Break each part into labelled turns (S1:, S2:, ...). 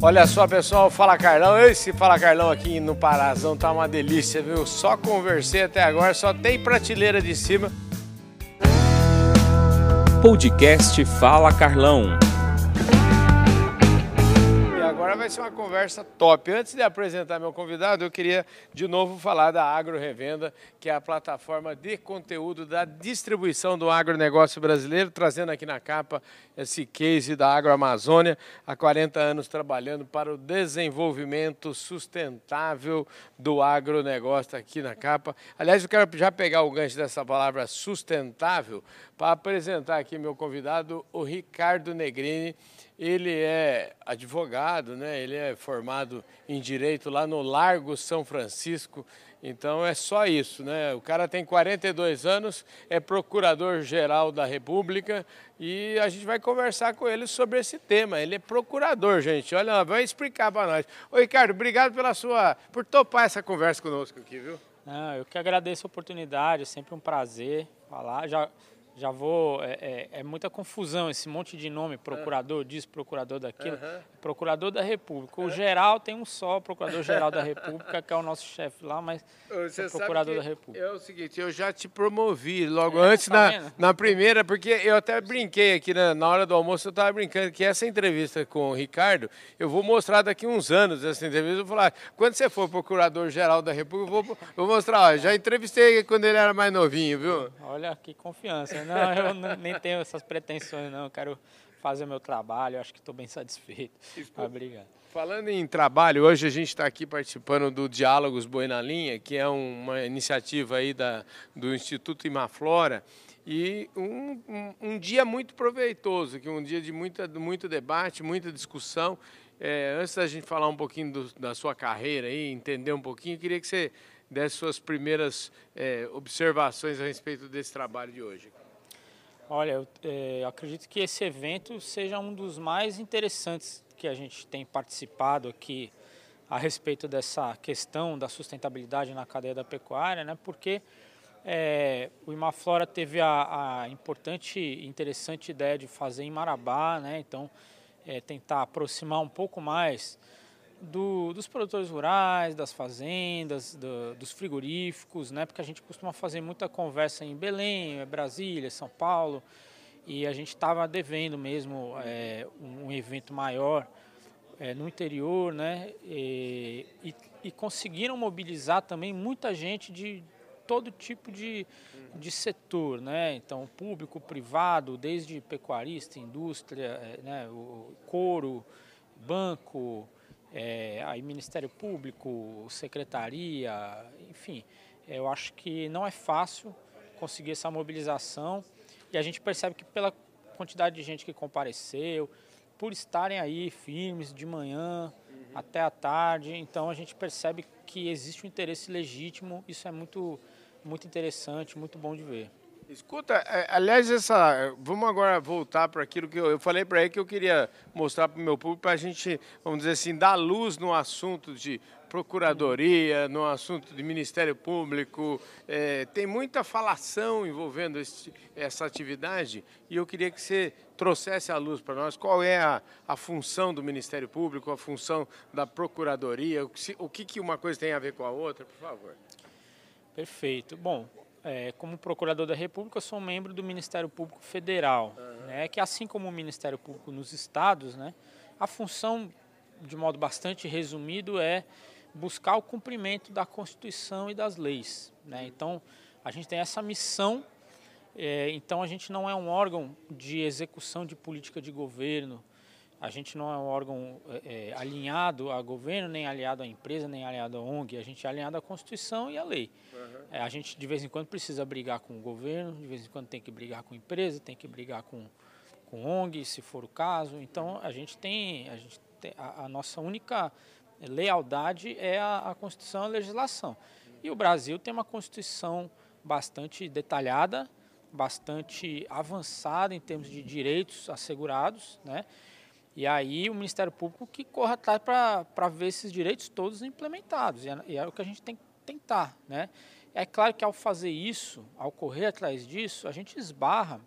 S1: Olha só, pessoal, Fala Carlão. Esse Fala Carlão aqui no Parazão tá uma delícia, viu? Só conversei até agora, só tem prateleira de cima.
S2: Podcast Fala Carlão.
S1: Agora vai ser uma conversa top. Antes de apresentar meu convidado, eu queria de novo falar da Agro Revenda, que é a plataforma de conteúdo da distribuição do agronegócio brasileiro, trazendo aqui na capa esse case da Agroamazônia, há 40 anos trabalhando para o desenvolvimento sustentável do agronegócio, aqui na capa. Aliás, eu quero já pegar o gancho dessa palavra sustentável para apresentar aqui meu convidado, o Ricardo Negrini. Ele é advogado, né? ele é formado em Direito lá no Largo São Francisco, então é só isso, né? O cara tem 42 anos, é procurador-geral da República e a gente vai conversar com ele sobre esse tema. Ele é procurador, gente. Olha, vai explicar para nós. Ô Ricardo, obrigado pela sua por topar essa conversa conosco aqui, viu?
S3: Não, eu que agradeço a oportunidade, é sempre um prazer falar. Já já vou. É, é, é, muita confusão esse monte de nome, procurador disso, procurador daquilo. Uhum. Procurador da República. O geral tem um só, procurador-geral da República, que é o nosso chefe lá, mas é procurador da República.
S1: É o seguinte, eu já te promovi logo é, antes tá na, na primeira, porque eu até brinquei aqui na, na hora do almoço, eu estava brincando que essa entrevista com o Ricardo, eu vou mostrar daqui uns anos essa entrevista. Eu vou falar, quando você for procurador-geral da República, eu vou, vou mostrar, ó, já entrevistei quando ele era mais novinho, viu?
S3: Olha que confiança. Não, eu não, nem tenho essas pretensões, não. Eu quero fazer o meu trabalho, acho que estou bem satisfeito. Obrigado.
S1: Falando em trabalho, hoje a gente está aqui participando do Diálogos Boi na Linha, que é uma iniciativa aí da, do Instituto Imaflora, e um, um, um dia muito proveitoso, que um dia de muita, muito debate, muita discussão. É, antes da gente falar um pouquinho do, da sua carreira aí, entender um pouquinho, eu queria que você desse suas primeiras é, observações a respeito desse trabalho de hoje.
S3: Olha, eu, é, eu acredito que esse evento seja um dos mais interessantes que a gente tem participado aqui a respeito dessa questão da sustentabilidade na cadeia da pecuária, né? Porque é, o Imaflora teve a, a, importante e interessante ideia de fazer em Marabá, né? Então, é, tentar aproximar um pouco mais do, dos produtores rurais, das fazendas, do, dos frigoríficos, né? Porque a gente costuma fazer muita conversa em Belém, Brasília, São Paulo, e a gente estava devendo mesmo é, um evento maior é, no interior, né? E, e, e, conseguiram mobilizar também muita gente de todo tipo de, de setor, né? Então, público, privado, desde pecuarista, indústria, é, né? o couro, banco, é, aí Ministério Público, Secretaria, enfim, eu acho que não é fácil conseguir essa mobilização e a gente percebe que pela quantidade de gente que compareceu, por estarem aí firmes de manhã uhum. até a tarde, então a gente percebe que existe um interesse legítimo, isso é muito, muito interessante, muito bom de ver.
S1: Escuta, é, aliás, essa, vamos agora voltar para aquilo que eu, eu falei para ele que eu queria mostrar para o meu público, para a gente, vamos dizer assim, dar luz no assunto de procuradoria, no assunto de Ministério Público. É, tem muita falação envolvendo esse, essa atividade e eu queria que você trouxesse à luz para nós qual é a, a função do Ministério Público, a função da Procuradoria, o que, o que, que uma coisa tem a ver com a outra, por favor.
S3: Perfeito. Bom, é, como procurador da República, eu sou membro do Ministério Público Federal, uhum. né, que assim como o Ministério Público nos estados, né, a função, de modo bastante resumido, é buscar o cumprimento da Constituição e das leis. Né? Então, a gente tem essa missão, é, então a gente não é um órgão de execução de política de governo, a gente não é um órgão é, é, alinhado a governo, nem aliado à empresa, nem aliado à ONG. A gente é alinhado à Constituição e à lei. Uhum. É, a gente, de vez em quando, precisa brigar com o governo, de vez em quando tem que brigar com a empresa, tem que brigar com, com ONG, se for o caso. Então, a gente tem, a, gente tem, a, a nossa única lealdade é a, a Constituição e a legislação. E o Brasil tem uma Constituição bastante detalhada, bastante avançada em termos de direitos assegurados, né? E aí o Ministério Público que corra atrás para ver esses direitos todos implementados. E é, e é, o que a gente tem que tentar. Né? É claro que ao fazer isso, ao correr atrás disso, a gente esbarra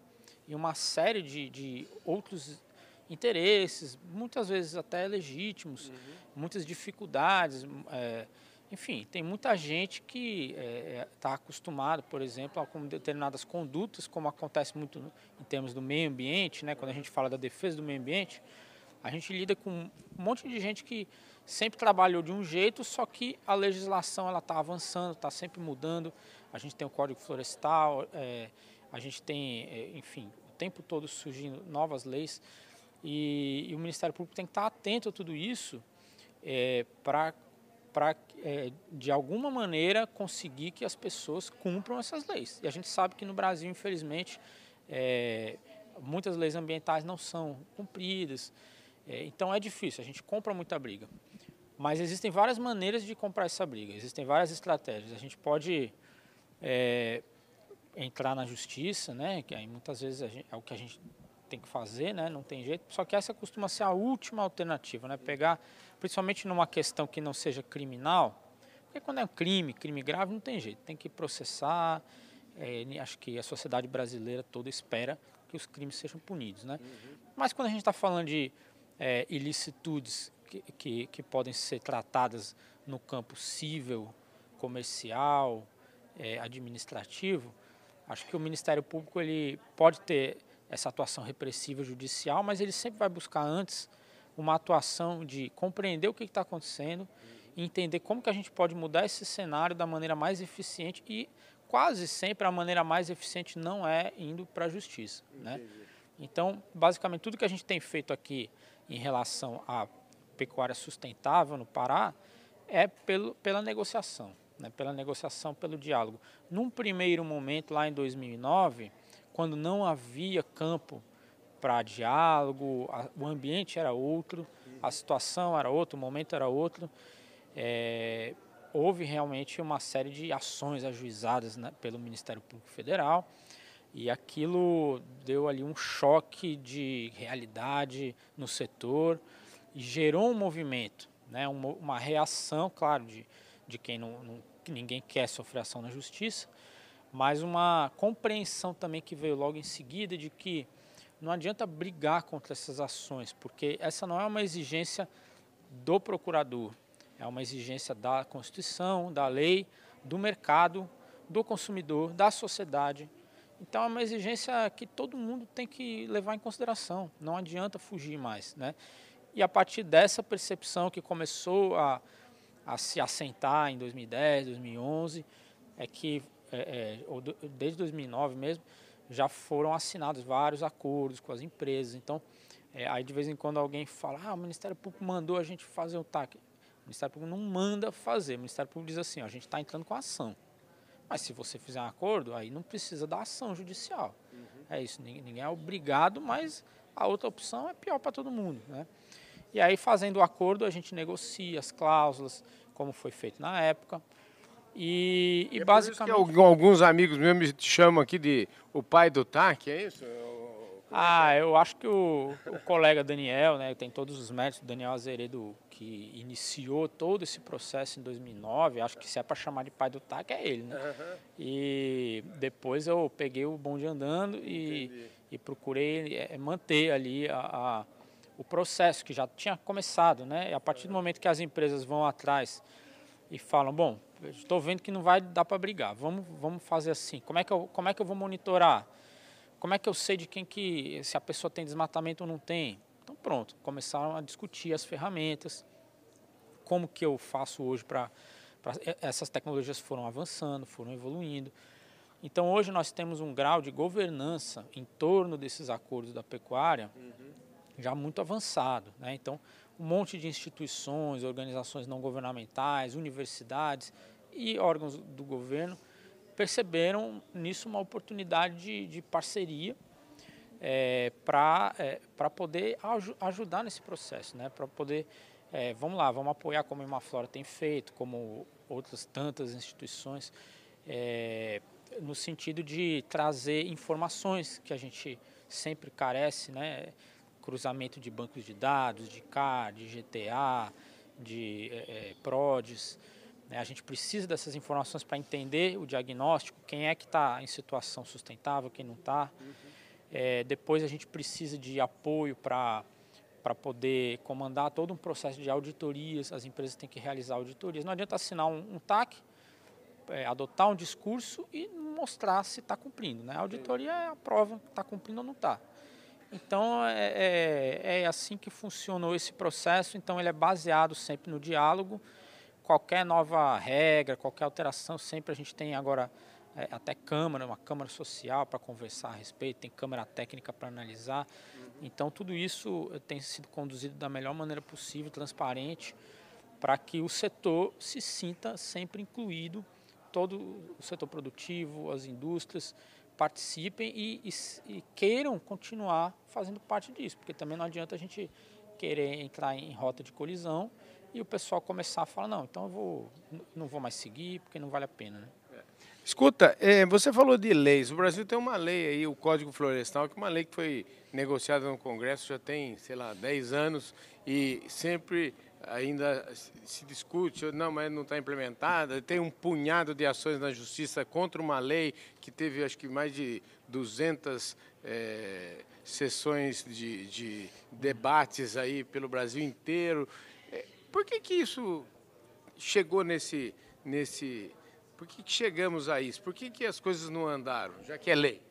S3: em uma série de, de outros interesses, muitas vezes até legítimos, uhum. muitas dificuldades. É, enfim, tem muita gente que está é, é tá acostumado, por exemplo, com determinadas condutas, como acontece muito em termos do meio ambiente, né? quando a gente fala da defesa do meio ambiente, a gente lida com um monte de gente que sempre trabalhou de um jeito, só que a legislação ela está avançando, está sempre mudando. A gente tem o Código Florestal, é, a gente tem, é, enfim, o tempo todo surgindo novas leis e, e, o Ministério Público tem que estar atento a tudo isso é, para para, é, de alguma maneira, conseguir que as pessoas cumpram essas leis. E a gente sabe que no Brasil, infelizmente, é, muitas leis ambientais não são cumpridas. É, então é difícil, a gente compra muita briga. Mas existem várias maneiras de comprar essa briga, existem várias estratégias. A gente pode é, entrar na justiça, né, que aí muitas vezes gente, é o que a gente tem que fazer, né, não tem jeito. Só que essa costuma ser a última alternativa, né, pegar principalmente numa questão que não seja criminal, porque quando é um crime, crime grave, não tem jeito, tem que processar. É, acho que a sociedade brasileira toda espera que os crimes sejam punidos, né? Uhum. Mas quando a gente está falando de é, ilicitudes que, que, que, podem ser tratadas no campo civil, comercial, é, administrativo, acho que o Ministério Público ele pode ter essa atuação repressiva judicial, mas ele sempre vai buscar antes uma atuação de compreender o que está acontecendo entender como que a gente pode mudar esse cenário da maneira mais eficiente e quase sempre a maneira mais eficiente não é indo para a justiça. Né? Então, basicamente, tudo que a gente tem feito aqui em relação à pecuária sustentável no Pará é pelo, pela negociação, né? pela negociação, pelo diálogo. Num primeiro momento, lá em 2009, quando não havia campo para diálogo, a, o ambiente era outro, a situação era outra, o momento era outro. É, houve realmente uma série de ações ajuizadas né, pelo Ministério Público Federal e aquilo deu ali um choque de realidade no setor e gerou um movimento, né, uma, uma reação, claro, de, de quem não, não, ninguém quer sofrer ação na justiça, mas uma compreensão também que veio logo em seguida de que não adianta brigar contra essas ações, porque essa não é uma exigência do procurador, é uma exigência da Constituição, da lei, do mercado, do consumidor, da sociedade. Então é uma exigência que todo mundo tem que levar em consideração, não adianta fugir mais. Né? E a partir dessa percepção que começou a, a se assentar em 2010, 2011, é que, é, é, desde 2009 mesmo, já foram assinados vários acordos com as empresas. Então, é, aí de vez em quando alguém fala, ah, o Ministério Público mandou a gente fazer um TAC. O Ministério Público não manda fazer. O Ministério Público diz assim, ó, a gente está entrando com ação. Mas se você fizer um acordo, aí não precisa da ação judicial. Uhum. É isso, ninguém é obrigado, mas a outra opção é pior para todo mundo. Né? E aí, fazendo o acordo, a gente negocia as cláusulas, como foi feito na época. E, e é basicamente.
S1: alguns amigos meus me chamam aqui de o pai do TAC, é isso?
S3: Ah, eu acho que o, o colega Daniel, né, tem todos os méritos, Daniel Azeredo, que iniciou todo esse processo em 2009, acho que se é para chamar de pai do TAC, é ele, né? Uhum. E depois eu peguei o bonde andando e, e procurei é, manter ali a, a, o processo que já tinha começado, né? E a partir do momento que as empresas vão atrás e falam, bom, estou vendo que não vai dar para brigar, vamos, vamos fazer assim, como é, que eu, como é que eu vou monitorar? Como é que eu sei de quem que, se a pessoa tem desmatamento ou não tem? Então pronto, começaram a discutir as ferramentas, como que eu faço hoje para... Essas tecnologias foram avançando, foram evoluindo. Então hoje nós temos um grau de governança em torno desses acordos da pecuária uhum. já muito avançado. Né? Então um monte de instituições, organizações não governamentais, universidades e órgãos do governo perceberam nisso uma oportunidade de, de parceria é, para é, poder aj ajudar nesse processo, né? para poder, é, vamos lá, vamos apoiar como a Imaflora tem feito, como outras tantas instituições, é, no sentido de trazer informações que a gente sempre carece, né? cruzamento de bancos de dados, de CAR, de GTA, de é, PRODES. Né? A gente precisa dessas informações para entender o diagnóstico, quem é que está em situação sustentável, quem não está. Uhum. É, depois a gente precisa de apoio para para poder comandar todo um processo de auditorias, as empresas têm que realizar auditorias. Não adianta assinar um, um TAC, é, adotar um discurso e mostrar se está cumprindo. Né? A auditoria é a prova que está cumprindo ou não está. Então, é, é, é, assim que funcionou esse processo. Então, ele é baseado sempre no diálogo. Qualquer nova regra, qualquer alteração, sempre a gente tem agora é, até câmara, uma câmara social para conversar a respeito, tem câmara técnica para analisar. Então, tudo isso tem sido conduzido da melhor maneira possível, transparente, para que o setor se sinta sempre incluído, todo o setor produtivo, as indústrias, participem e, e, e, queiram continuar fazendo parte disso, porque também não adianta a gente querer entrar em rota de colisão e o pessoal começar a falar, não, então eu vou, não vou mais seguir porque não vale a pena. Né?
S1: Escuta, é, você falou de leis. O Brasil tem uma lei aí, o Código Florestal, que é uma lei que foi negociada no Congresso já tem, sei lá, 10 anos e sempre ainda se discute, não, mas não está implementada. Tem um punhado de ações na justiça contra uma lei que teve, acho que, mais de 200 é, sessões de, de, debates aí pelo Brasil inteiro. Por que, que isso chegou nesse, nesse... Por que, que chegamos a isso? Por que, que as coisas não andaram, já que é lei?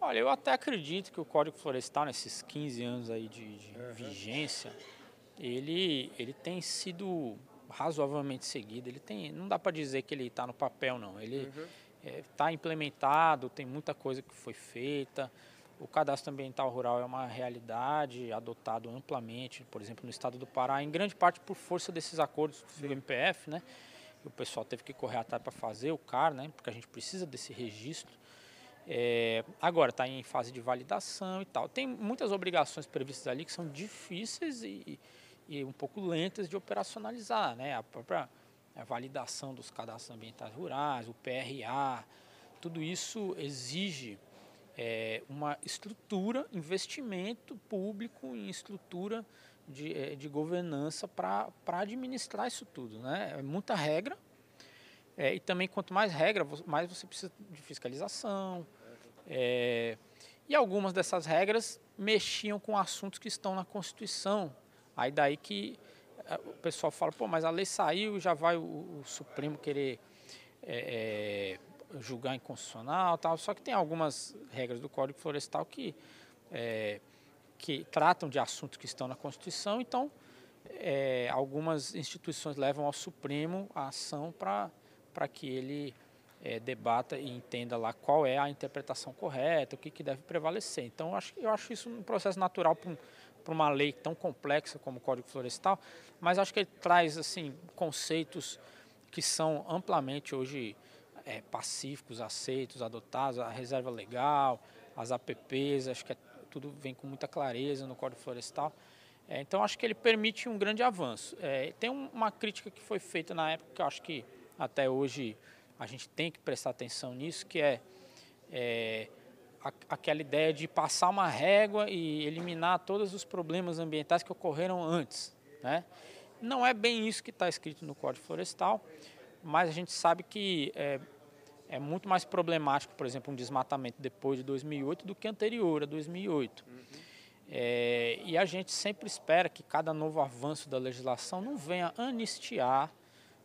S3: Olha, eu até acredito que o Código Florestal, nesses 15 anos aí de, de uhum. vigência, ele, ele tem sido razoavelmente seguido. Ele tem, não dá para dizer que ele está no papel, não. Ele está uhum. é, tá implementado, tem muita coisa que foi feita. O cadastro ambiental rural é uma realidade, adotado amplamente, por exemplo, no estado do Pará, em grande parte por força desses acordos do MPF, né? O pessoal teve que correr atrás para fazer o CAR, né? Porque a gente precisa desse registro. É, agora está em fase de validação e tal. Tem muitas obrigações previstas ali que são difíceis e, e um pouco lentas de operacionalizar, né? A própria a validação dos cadastros ambientais rurais, o PRA, tudo isso exige é, uma estrutura, investimento público em estrutura de, é, de governança para administrar isso tudo, né? É muita regra, é, e também, quanto mais regra, mais você precisa de fiscalização. É, e algumas dessas regras mexiam com assuntos que estão na Constituição. Aí daí que é, o pessoal fala, pô, mas a lei saiu, já vai o, o Supremo querer é, é, julgar inconstitucional tal. Só que tem algumas regras do Código Florestal que, é, que tratam de assuntos que estão na Constituição, então é, algumas instituições levam ao Supremo a ação para que ele é, debata e entenda lá qual é a interpretação correta, o que, que deve prevalecer. Então, eu acho, eu acho isso um processo natural para um, uma lei tão complexa como o Código Florestal, mas acho que ele traz assim conceitos que são amplamente hoje é, pacíficos, aceitos, adotados, a reserva legal, as APPs, acho que é, tudo vem com muita clareza no Código Florestal. É, então, acho que ele permite um grande avanço. É, tem um, uma crítica que foi feita na época que acho que até hoje a gente tem que prestar atenção nisso, que é, é a, aquela ideia de passar uma régua e eliminar todos os problemas ambientais que ocorreram antes. Né? Não é bem isso que está escrito no Código Florestal, mas a gente sabe que é, é, muito mais problemático, por exemplo, um desmatamento depois de 2008 do que anterior a 2008. Uhum. É, e a gente sempre espera que cada novo avanço da legislação não venha anistiar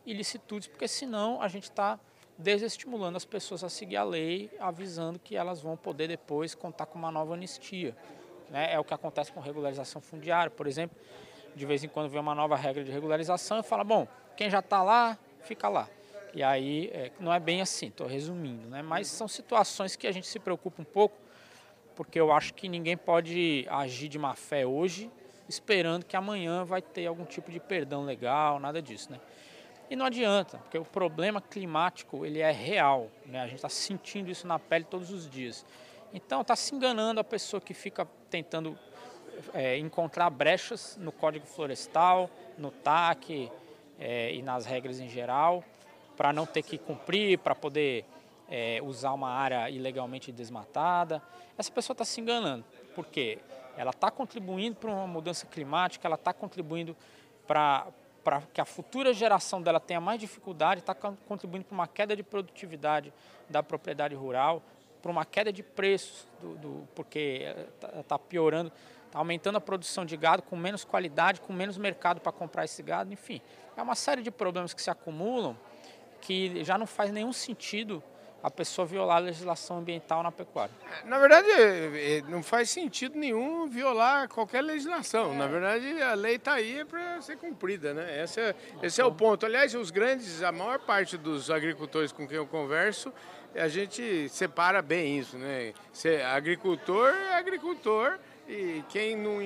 S3: ilicitudes, porque senão a gente está desestimulando as pessoas a seguir a lei, avisando que elas vão poder depois contar com uma nova anistia. Né? É o que acontece com regularização fundiária, por exemplo. De vez em quando vem uma nova regra de regularização e fala, bom, quem já está lá, fica lá. E aí é, não é bem assim, estou resumindo, né? mas são situações que a gente se preocupa um pouco, porque eu acho que ninguém pode agir de má fé hoje, esperando que amanhã vai ter algum tipo de perdão legal, nada disso. Né? E não adianta, porque o problema climático ele é real, né? a gente está sentindo isso na pele todos os dias. Então está se enganando a pessoa que fica tentando é, encontrar brechas no Código Florestal, no TAC é, e nas regras em geral, para não ter que cumprir, para poder é, usar uma área ilegalmente desmatada. Essa pessoa está se enganando, porque ela está contribuindo para uma mudança climática, ela está contribuindo para que a futura geração dela tenha mais dificuldade, está contribuindo para uma queda de produtividade da propriedade rural, para uma queda de preços, do, do porque está tá piorando está aumentando a produção de gado com menos qualidade, com menos mercado para comprar esse gado, enfim. É uma série de problemas que se acumulam que já não faz nenhum sentido a pessoa violar a legislação ambiental na pecuária.
S1: Na verdade, é, é, não faz sentido nenhum violar qualquer legislação. Na verdade, a lei está aí para ser cumprida, né? Esse é, esse é o ponto. Aliás, os grandes, a maior parte dos agricultores com quem eu converso, a gente separa bem isso, né? Ser agricultor é agricultor e quem não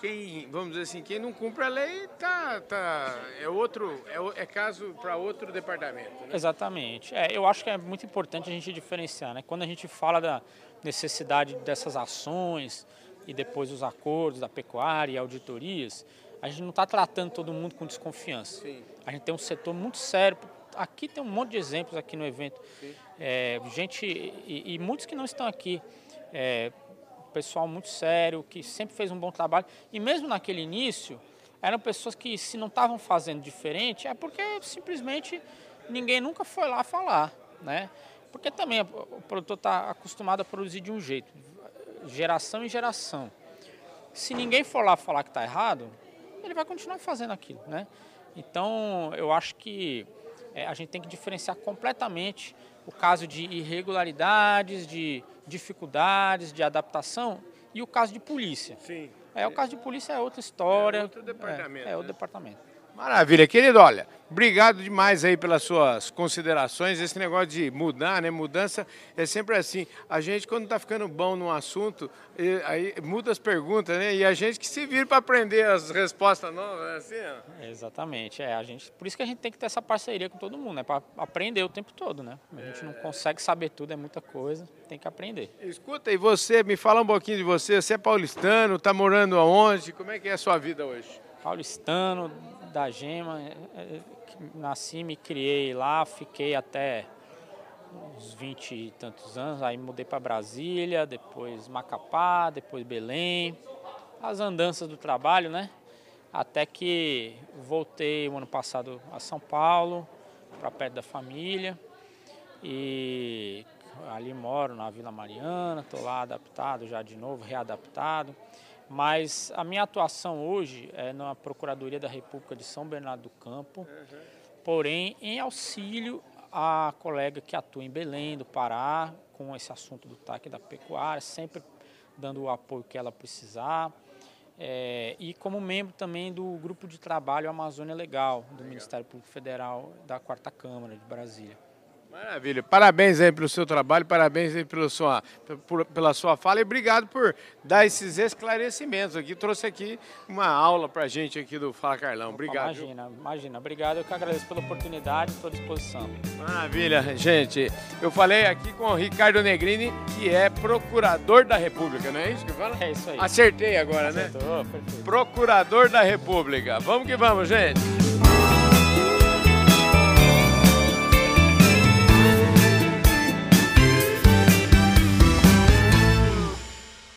S1: quem, vamos dizer assim, quem não cumpre a lei tá, tá, é outro, é, é caso para outro departamento. Né?
S3: Exatamente. É, eu acho que é muito importante a gente diferenciar, né? Quando a gente fala da necessidade dessas ações e depois os acordos da pecuária e auditorias, a gente não está tratando todo mundo com desconfiança. Sim. A gente tem um setor muito sério. Aqui tem um monte de exemplos aqui no evento. É, gente e, e, muitos que não estão aqui. É, pessoal muito sério, que sempre fez um bom trabalho. E mesmo naquele início, eram pessoas que se não estavam fazendo diferente, é porque simplesmente ninguém nunca foi lá falar, né? Porque também o produtor está acostumado a produzir de um jeito, geração em geração. Se ninguém for lá falar que está errado, ele vai continuar fazendo aquilo, né? Então, eu acho que é, a gente tem que diferenciar completamente o caso de irregularidades, de dificuldades, de adaptação e o caso de polícia. Sim. É, o caso de polícia é outra história. É outro departamento. É, é outro né? departamento.
S1: Maravilha, querido. Olha, obrigado demais aí pelas suas considerações. Esse negócio de mudar, né? Mudança é sempre assim. A gente, quando está ficando bom num assunto, aí muda as perguntas, né? E a gente que se vira para aprender as respostas novas, né? assim, ó.
S3: Exatamente. É, a gente, por isso que a gente tem que ter essa parceria com todo mundo, né? Para aprender o tempo todo, né? A gente é... não consegue saber tudo, é muita coisa, tem que aprender.
S1: Escuta, e você, me fala um pouquinho de você. Você é paulistano, está morando aonde? Como é que é a sua vida hoje?
S3: Paulistano, da Gema, é, é, nasci, me criei lá, fiquei até uns 20 e tantos anos, aí mudei para Brasília, depois Macapá, depois Belém, as andanças do trabalho, né? Até que voltei o ano passado a São Paulo, para perto da família, e ali moro na Vila Mariana, estou lá adaptado já de novo, readaptado. Mas a minha atuação hoje é na Procuradoria da República de São Bernardo do Campo, porém em auxílio à colega que atua em Belém, do Pará, com esse assunto do TAC da pecuária, sempre dando o apoio que ela precisar. É, e como membro também do grupo de trabalho Amazônia Legal, do Legal. Ministério Público Federal da Quarta Câmara de Brasília.
S1: Maravilha. Parabéns aí pelo seu trabalho, parabéns aí pela sua, por, pela sua fala e obrigado por dar esses esclarecimentos aqui. Trouxe aqui uma aula pra gente aqui do Fala Carlão. Obrigado.
S3: Imagina, imagina. Obrigado. Eu que agradeço pela oportunidade, estou à disposição.
S1: Maravilha, gente. Eu falei aqui com o Ricardo Negrini, que é procurador da República, não é isso que fala?
S3: É isso aí.
S1: Acertei agora, né? Acertou, né? Perfeito. Procurador da República. Vamos que vamos, gente.